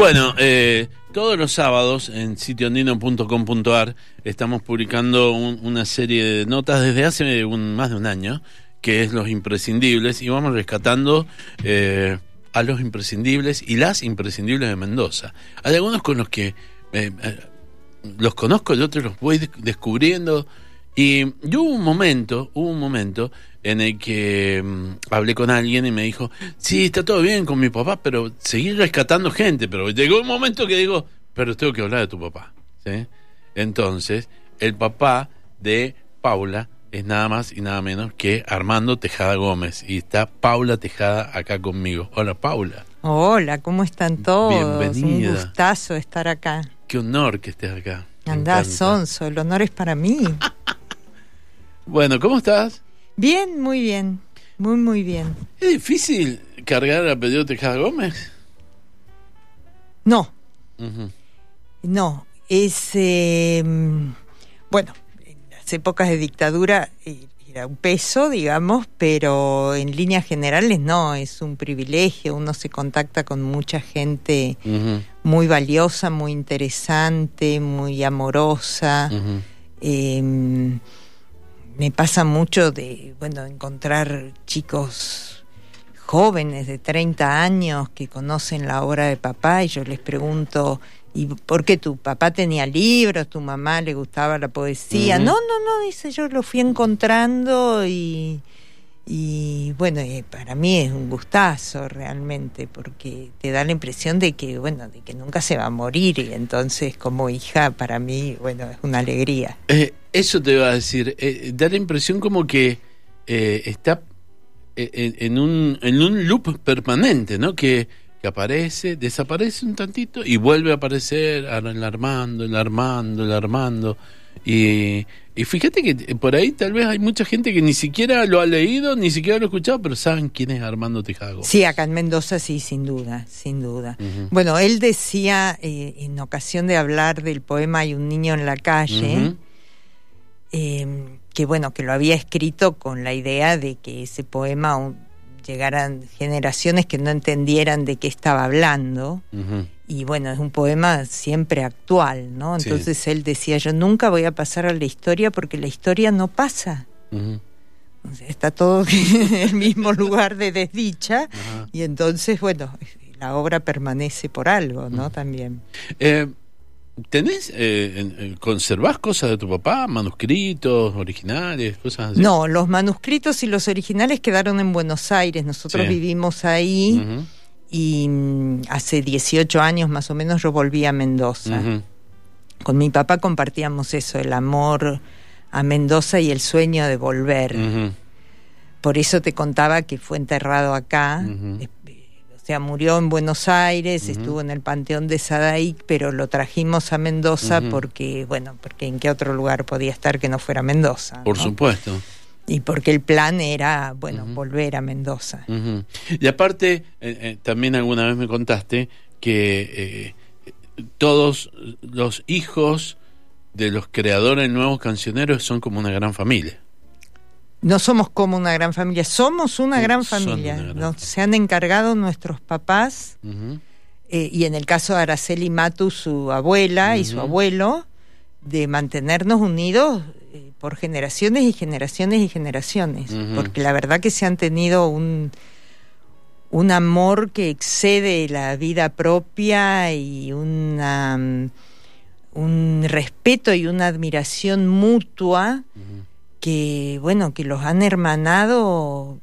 Bueno, eh, todos los sábados en sitioandino.com.ar estamos publicando un- una serie de notas desde hace un- más de un año, que es los imprescindibles, y vamos rescatando eh, a los imprescindibles y las imprescindibles de Mendoza. Hay algunos con los que eh, eh, los conozco y otros los voy de- descubriendo. Y, y hubo un momento, hubo un momento en el que mm, hablé con alguien y me dijo, sí, está todo bien con mi papá, pero seguí rescatando gente. Pero llegó un momento que digo, pero tengo que hablar de tu papá. ¿sí? Entonces, el papá de Paula es nada más y nada menos que Armando Tejada Gómez. Y está Paula Tejada acá conmigo. Hola, Paula. Hola, ¿cómo están todos? Bienvenida. Un gustazo estar acá. Qué honor que estés acá. Andá. Sonso, el honor es para mí. Bueno, ¿cómo estás? Bien, muy bien. Muy, muy bien. ¿Es difícil cargar el apellido Tejada Gómez? No, no. Es. eh, bueno, en las épocas de dictadura era un peso, digamos, pero en líneas generales no. Es un privilegio. Uno se contacta con mucha gente muy valiosa, muy interesante, muy amorosa. Eh, me pasa mucho de, bueno, encontrar chicos jóvenes de 30 años que conocen la obra de papá y yo les pregunto, ¿y por qué tu papá tenía libros, tu mamá le gustaba la poesía? No, no, no, dice, yo lo fui encontrando y, y bueno, eh, para mí es un gustazo realmente porque te da la impresión de que, bueno, de que nunca se va a morir y entonces como hija para mí, bueno, es una alegría. Eh, eso te iba a decir. eh, da la impresión como que eh, está eh, en, en un, en un loop permanente, ¿no? Que, que aparece, desaparece un tantito y vuelve a aparecer, el Armando, el Armando, el Armando. Y, y fíjate que por ahí tal vez hay mucha gente que ni siquiera lo ha leído, ni siquiera lo ha escuchado, pero saben quién es Armando Gómez. Sí, acá en Mendoza sí, sin duda, sin duda. Bueno, él decía eh, en ocasión de hablar del poema Hay un niño en la calle. Eh, que bueno, que lo había escrito con la idea de que ese poema un- llegaran generaciones que no entendieran de qué estaba hablando. Y bueno, es un poema siempre actual, ¿no? Sí. Entonces él decía, yo nunca voy a pasar a la historia porque la historia no pasa. O sea, está todo en el mismo lugar de desdicha y entonces, bueno, la obra permanece por algo, ¿no? También. Eh, ¿Tenés, eh, en- conservás cosas de tu papá, manuscritos, originales, cosas así? No, los manuscritos y los originales quedaron en Buenos Aires. Nosotros Sí. vivimos ahí y mm, hace 18 años más o menos yo volví a Mendoza. Con mi papá compartíamos eso, el amor a Mendoza y el sueño de volver. Por eso te contaba que fue enterrado acá. Ujú. Sea, murió en Buenos Aires, estuvo en el Panteón de Sadaic, pero lo trajimos a Mendoza porque, bueno, porque en qué otro lugar podía estar que no fuera Mendoza. Por ¿no? supuesto. Y porque el plan era, bueno, volver a Mendoza. Y aparte, eh, eh, también alguna vez me contaste que eh, todos los hijos de los creadores de nuevos cancioneros son como una gran familia. No somos como una gran familia, somos una gran familia. una gran Nos- familia. se han encargado nuestros papás, eh, y en el caso de Araceli Matu, su abuela y su abuelo, de mantenernos unidos eh, por generaciones y generaciones y generaciones. Porque la verdad que se han tenido un, un amor que excede la vida propia y una, mm, un respeto y una admiración mutua. Que bueno que los han hermanado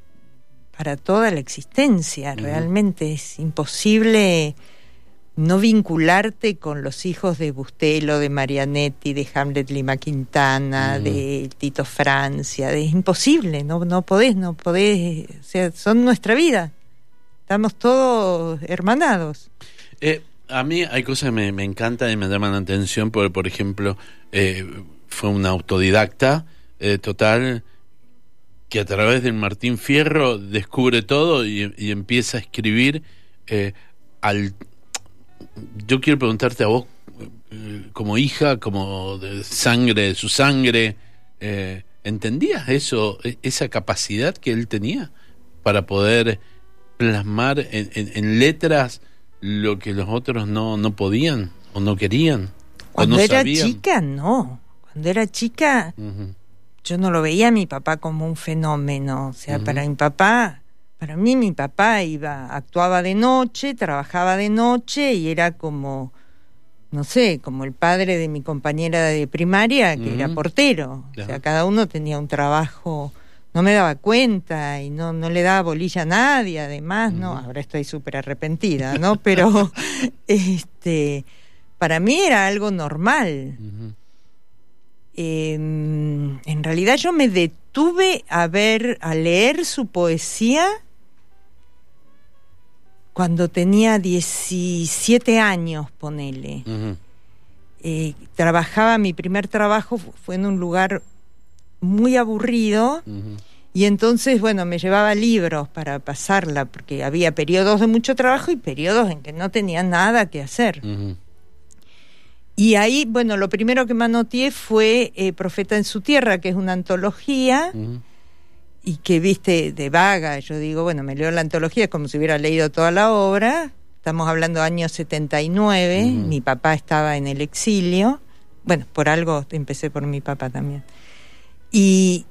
para toda la existencia realmente es imposible no vincularte con los hijos de Bustelo, de Marianetti, de Hamlet Lima Quintana, Ujú. de Tito Francia, es imposible, no, no podés, no podés, o sea, son nuestra vida, estamos todos hermanados. Eh, a mí hay cosas que me, me encantan y me llaman la atención, porque, por ejemplo, eh, fue un autodidacta eh, total que a través del Martín Fierro descubre todo y, y empieza a escribir eh, al... Yo quiero preguntarte a vos, eh, como hija, como de sangre, de su sangre, eh, ¿entendías eso, e- esa capacidad que él tenía para poder plasmar en, en- en letras lo que los otros no, no podían o no querían. Cuando o no era sabían. chica, no. Cuando era chica, yo no lo veía a mi papá como un fenómeno. O sea, para mi papá, para mí mi papá iba, actuaba de noche, trabajaba de noche y era como, no sé, como el padre de mi compañera de primaria, que era portero. O sea, cada uno tenía un trabajo. No me daba cuenta y no, no le daba bolilla a nadie, además, ¿no? Ahora estoy súper arrepentida, ¿no? Pero, este, para mí era algo normal. Eh, en realidad yo me detuve a ver, a leer su poesía cuando tenía 17 años, ponele. Eh, trabajaba, mi primer trabajo fu- fue en un lugar muy aburrido y entonces, bueno, me llevaba libros para pasarla porque había periodos de mucho trabajo y periodos en que no tenía nada que hacer. Y ahí, bueno, lo primero que me anoté fue eh, Profeta en su tierra, que es una antología y que viste de vaga. Yo digo, bueno, me leo la antología es como si hubiera leído toda la obra. Estamos hablando año 79, Ujú. mi papá estaba en el exilio. Bueno, por algo empecé por mi papá también. Y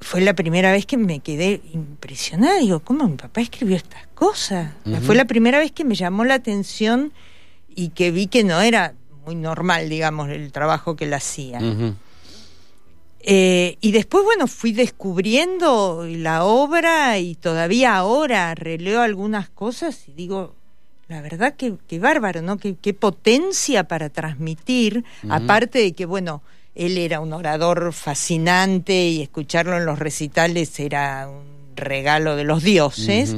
fue la primera vez que me quedé impresionada. Digo, ¿cómo mi papá escribió estas cosas? Fue la primera vez que me llamó la atención y que vi que no era muy normal, digamos, el trabajo que él hacía. Eh, y después, bueno, fui descubriendo la obra y todavía ahora releo algunas cosas y digo, la verdad que, que bárbaro, ¿no? Qué, qué potencia para transmitir, aparte de que, bueno, él era un orador fascinante y escucharlo en los recitales era un regalo de los dioses,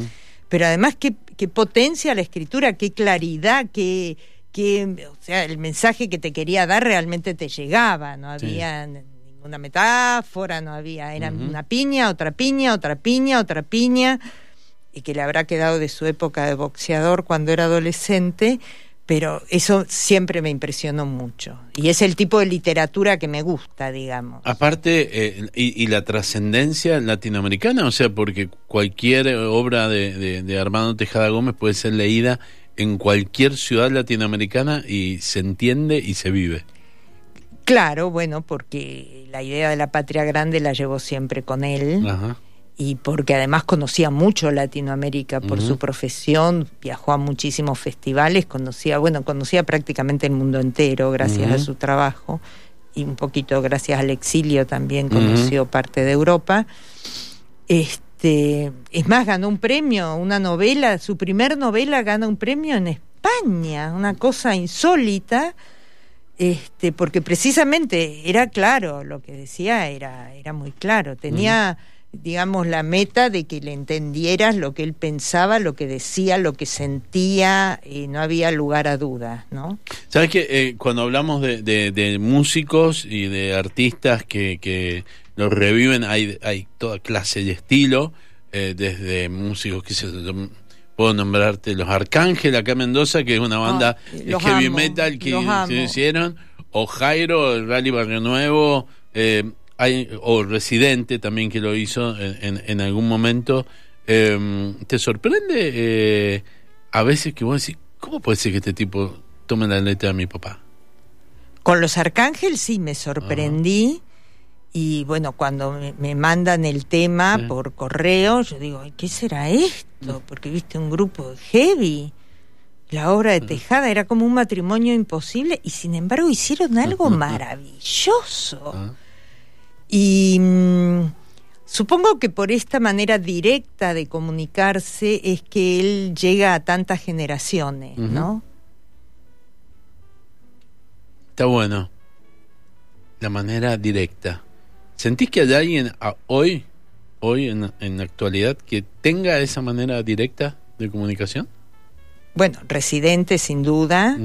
pero además qué, qué potencia la escritura, qué claridad, qué, qué, o sea, el mensaje que te quería dar realmente te llegaba, no había ninguna metáfora, no había, era una piña, otra piña, otra piña, otra piña, y que le habrá quedado de su época de boxeador cuando era adolescente, pero eso siempre me impresionó mucho. Y es el tipo de literatura que me gusta, digamos. Aparte, eh, y, y la trascendencia latinoamericana, o sea, porque cualquier obra de, de, de Armando Tejada Gómez puede ser leída en cualquier ciudad latinoamericana y se entiende y se vive. Claro, bueno, porque la idea de la patria grande la llevó siempre con él. Ajá. y porque además conocía mucho Latinoamérica por su profesión, viajó a muchísimos festivales, conocía, bueno, conocía prácticamente el mundo entero gracias a su trabajo y un poquito gracias al exilio también conoció parte de Europa. Este, es más, ganó un premio, una novela, su primer novela gana un premio en España, una cosa insólita. Este, porque precisamente era claro, lo que decía era, era muy claro. Tenía, digamos, la meta de que le entendieras lo que él pensaba, lo que decía, lo que sentía, y no había lugar a dudas, ¿no? ¿Sabes que eh, cuando hablamos de, de- de músicos y de artistas que, que los reviven, hay, hay toda clase y estilo, eh, desde músicos que se puedo nombrarte los Arcángel acá en Mendoza, que es una banda Ah, de los heavy amo, metal que se hicieron, o Jairo, el Rally Barrio Nuevo, eh, hay, o Residente también que lo hizo en, en- en algún momento. Eh, ¿Te sorprende eh, a veces que vos decís, ¿cómo puede ser que este tipo tome la letra de mi papá? Con los Arcángel sí me sorprendí. Y bueno, cuando me, mandan el tema Sí. por correo, yo digo, "Ay, ¿qué será esto? Porque viste un grupo heavy. La obra de Tejada era como un matrimonio imposible y sin embargo hicieron algo maravilloso. Y mm, supongo que por esta manera directa de comunicarse es que él llega a tantas generaciones. ¿no? Está bueno. La manera directa. ¿Sentís que hay alguien a- hoy, hoy en, en la actualidad, que tenga esa manera directa de comunicación? Bueno, Residente sin duda,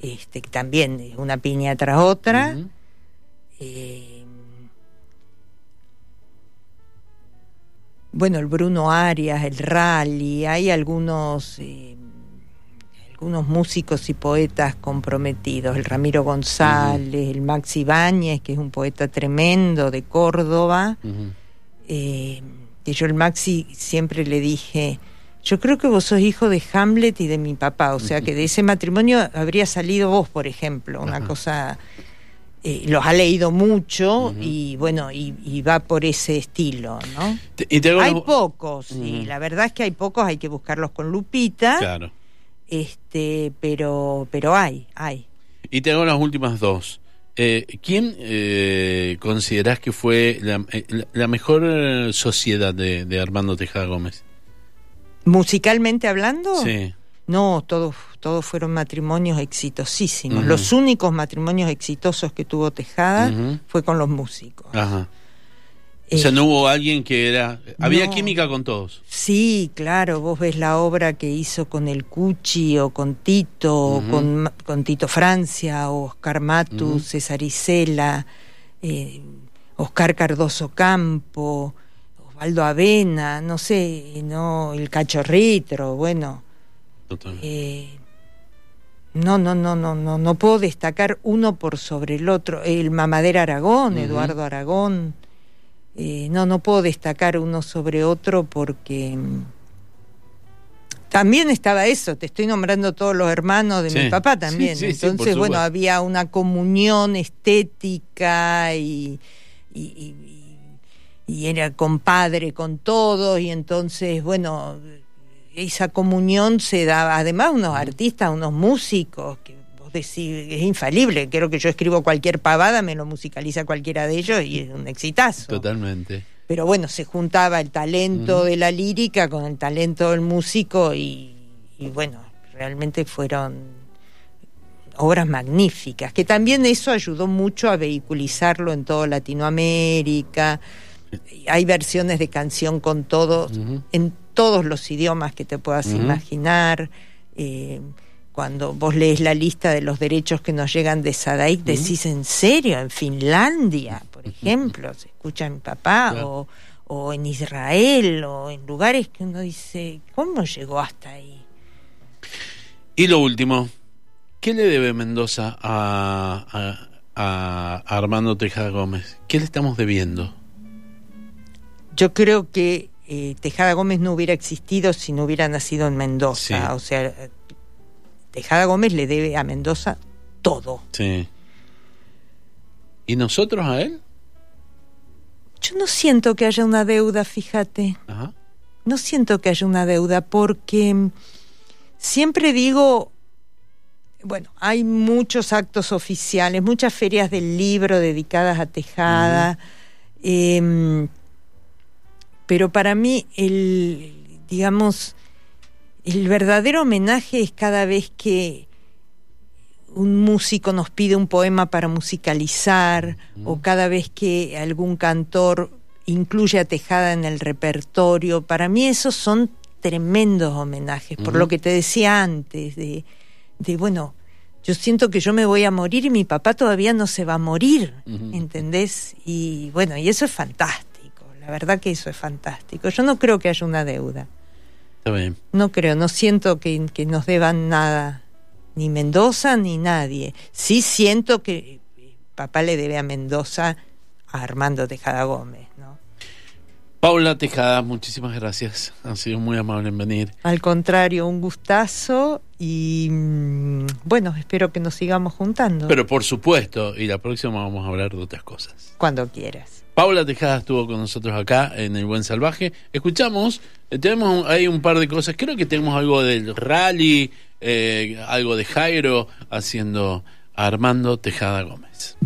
este, también una piña tras otra. Eh, bueno, el Bruno Arias, el Rally, hay algunos eh, algunos músicos y poetas comprometidos, el Ramiro González, el Max Ibáñez, que es un poeta tremendo de Córdoba, Ujú. eh, que yo el Maxi siempre le dije, Yo creo que vos sos hijo de Hamlet y de mi papá, o sea que de ese matrimonio habría salido vos, por ejemplo, una cosa... Eh, los ha leído mucho y bueno, y, va por ese estilo, ¿no? hay pocos, y la verdad es que hay pocos, hay que buscarlos con lupita. Claro. Este, pero, pero hay, hay. Y te hago las últimas dos. Eh, ¿Quién eh, considerás que fue la, eh, mejor sociedad de, Armando Tejada Gómez? ¿Musicalmente hablando? Sí. No, todos, todos fueron matrimonios exitosísimos. Los únicos matrimonios exitosos que tuvo Tejada fue con los músicos. Ajá. O sea, no hubo alguien que era... Había química con todos. Sí, claro, vos ves la obra que hizo con el Cuchi o con Tito, con, con, Tito Francia, o Oscar Matus, César Isela, eh, Oscar Cardoso Campo, Osvaldo Avena, no sé, no el Cachorritro, bueno. Eh, no, no, no, no, no, no puedo destacar uno por sobre el otro. El Mamadera Aragón, Eduardo Aragón. Eh, no, no puedo destacar uno sobre otro porque mm, también estaba eso, te estoy nombrando todos los hermanos de mi papá también. Entonces, bueno, había una comunión estética y, y, y, era compadre con todos y entonces, bueno, esa comunión se daba, además unos artistas, unos músicos que decir, es infalible. Creo que yo escribo cualquier pavada, me lo musicaliza cualquiera de ellos y es un exitazo. Totalmente. Pero bueno, se juntaba el talento de la lírica con el talento del músico y, bueno, realmente fueron obras magníficas, que también eso ayudó mucho a vehiculizarlo en toda Latinoamérica. Hay versiones de canción con todos, en todos los idiomas que te puedas imaginar. Eh, cuando vos lees la lista de los derechos que nos llegan de Sadaik, decís, ¿en serio? ¿En Finlandia, por ejemplo? ¿Se escucha en mi papá? O, en Israel, o en lugares que uno dice, ¿cómo llegó hasta ahí? Y lo último, ¿qué le debe Mendoza a, a Armando Tejada Gómez? ¿Qué le estamos debiendo? Yo creo que eh, Tejada Gómez no hubiera existido si no hubiera nacido en Mendoza. O sea, Tejada Gómez le debe a Mendoza todo. Sí. ¿Y nosotros a él? Yo no siento que haya una deuda, fíjate. Ajá. No siento que haya una deuda porque siempre digo, bueno, hay muchos actos oficiales, muchas ferias del libro dedicadas a Tejada, pero para mí el, digamos, el verdadero homenaje es cada vez que un músico nos pide un poema para musicalizar o cada vez que algún cantor incluye a Tejada en el repertorio. Para mí esos son tremendos homenajes, por lo que te decía antes, de, de, bueno, yo siento que yo me voy a morir y mi papá todavía no se va a morir, ¿entendés? Y bueno, y eso es fantástico, la verdad que eso es fantástico. Yo no creo que haya una deuda. No creo, no siento que, nos deban nada, ni Mendoza ni nadie. Sí siento que papá le debe a Mendoza a Armando Tejada Gómez, ¿no? Paula Tejada, muchísimas gracias. Ha sido muy amable en venir. Al contrario, un gustazo y mm, bueno, espero que nos sigamos juntando. Pero por supuesto, y la próxima vamos a hablar de otras cosas. Cuando quieras. Paula Tejada estuvo con nosotros acá en El Buen Salvaje. Escuchamos, eh, tenemos ahí un par de cosas. Creo que tenemos algo del rally, eh, algo de Jairo haciendo Armando Tejada Gómez.